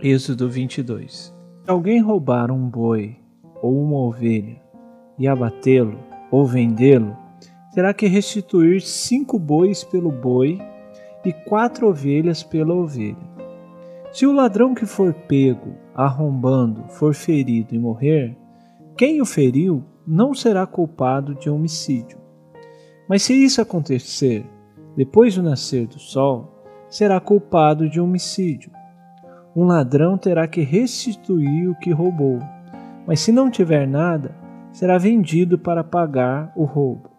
Êxodo 22 Se alguém roubar um boi ou uma ovelha e abatê-lo ou vendê-lo, terá que restituir cinco bois pelo boi e quatro ovelhas pela ovelha. Se o ladrão que for pego arrombando for ferido e morrer, quem o feriu não será culpado de homicídio. Mas se isso acontecer depois do nascer do sol, será culpado de homicídio um ladrão terá que restituir o que roubou, mas se não tiver nada, será vendido para pagar o roubo.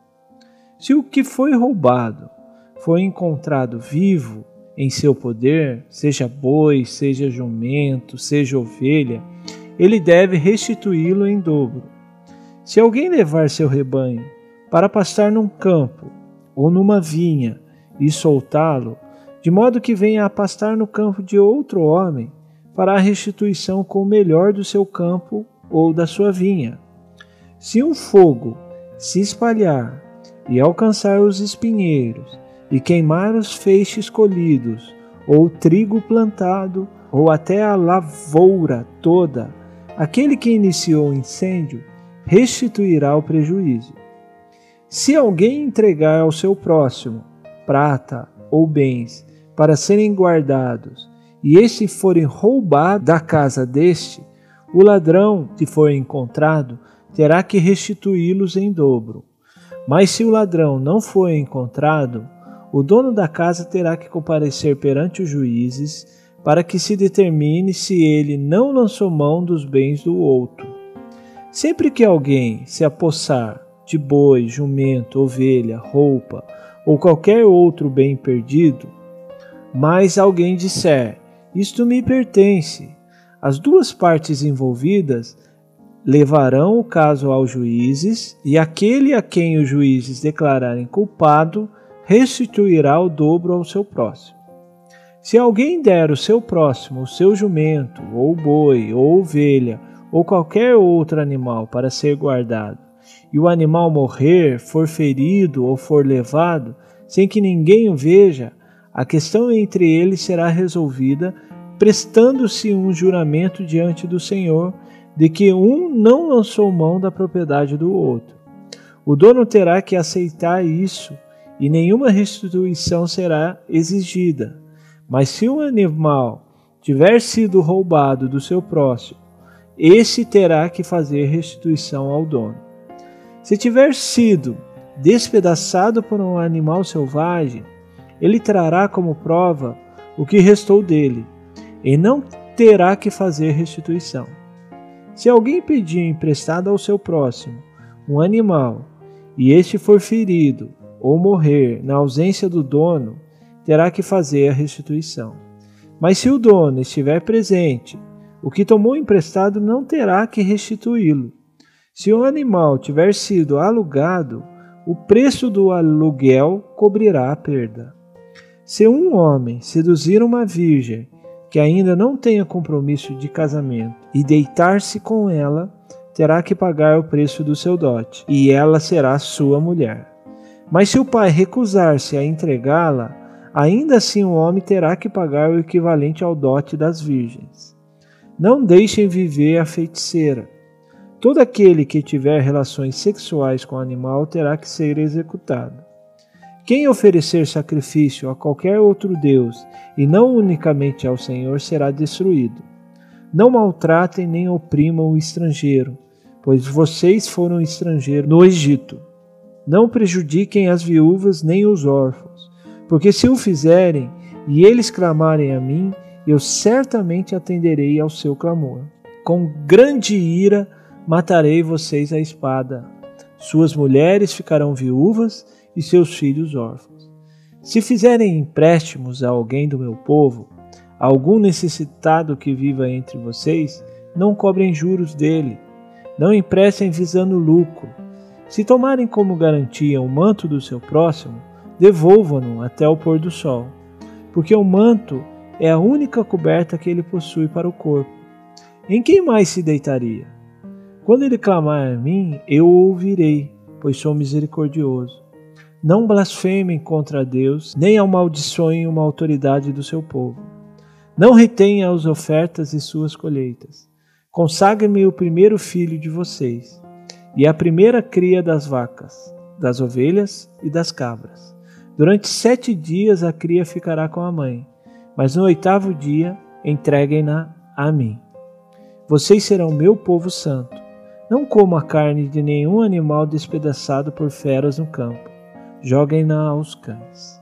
Se o que foi roubado foi encontrado vivo em seu poder, seja boi, seja jumento, seja ovelha, ele deve restituí-lo em dobro. Se alguém levar seu rebanho para pastar num campo ou numa vinha e soltá-lo, de modo que venha a pastar no campo de outro homem, fará a restituição com o melhor do seu campo ou da sua vinha. Se um fogo se espalhar e alcançar os espinheiros, e queimar os feixes colhidos, ou o trigo plantado, ou até a lavoura toda, aquele que iniciou o incêndio restituirá o prejuízo. Se alguém entregar ao seu próximo prata ou bens para serem guardados, e este forem roubados da casa deste, o ladrão, se for encontrado, terá que restituí-los em dobro. Mas se o ladrão não for encontrado, o dono da casa terá que comparecer perante os juízes para que se determine se ele não lançou mão dos bens do outro. Sempre que alguém se apossar de boi, jumento, ovelha, roupa ou qualquer outro bem perdido, mas alguém disser: Isto me pertence. As duas partes envolvidas levarão o caso aos juízes, e aquele a quem os juízes declararem culpado restituirá o dobro ao seu próximo. Se alguém der o seu próximo o seu jumento, ou boi, ou ovelha, ou qualquer outro animal para ser guardado, e o animal morrer, for ferido ou for levado, sem que ninguém o veja, a questão entre eles será resolvida prestando-se um juramento diante do Senhor de que um não lançou mão da propriedade do outro. O dono terá que aceitar isso e nenhuma restituição será exigida. Mas se o animal tiver sido roubado do seu próximo, esse terá que fazer restituição ao dono. Se tiver sido despedaçado por um animal selvagem, ele trará como prova o que restou dele, e não terá que fazer restituição. Se alguém pedir emprestado ao seu próximo um animal, e este for ferido ou morrer na ausência do dono, terá que fazer a restituição. Mas se o dono estiver presente, o que tomou emprestado não terá que restituí-lo. Se o animal tiver sido alugado, o preço do aluguel cobrirá a perda. Se um homem seduzir uma virgem que ainda não tenha compromisso de casamento e deitar-se com ela, terá que pagar o preço do seu dote, e ela será sua mulher. Mas se o pai recusar-se a entregá-la, ainda assim o homem terá que pagar o equivalente ao dote das virgens. Não deixem viver a feiticeira. Todo aquele que tiver relações sexuais com o animal terá que ser executado. Quem oferecer sacrifício a qualquer outro Deus e não unicamente ao Senhor será destruído. Não maltratem nem oprimam o estrangeiro, pois vocês foram estrangeiros no Egito. Não prejudiquem as viúvas nem os órfãos, porque se o fizerem e eles clamarem a mim, eu certamente atenderei ao seu clamor. Com grande ira matarei vocês à espada. Suas mulheres ficarão viúvas e seus filhos órfãos. Se fizerem empréstimos a alguém do meu povo, a algum necessitado que viva entre vocês, não cobrem juros dele, não emprestem visando lucro. Se tomarem como garantia o manto do seu próximo, devolvam-no até o pôr do sol, porque o manto é a única coberta que ele possui para o corpo. Em quem mais se deitaria? Quando ele clamar a mim, eu o ouvirei, pois sou misericordioso. Não blasfemem contra Deus, nem amaldiçoem uma autoridade do seu povo. Não retenha as ofertas e suas colheitas. Consagre-me o primeiro filho de vocês, e a primeira cria das vacas, das ovelhas e das cabras. Durante sete dias a cria ficará com a mãe, mas no oitavo dia entreguem-na a mim. Vocês serão meu povo santo. Não como a carne de nenhum animal despedaçado por feras no campo. Joguem-na aos cães.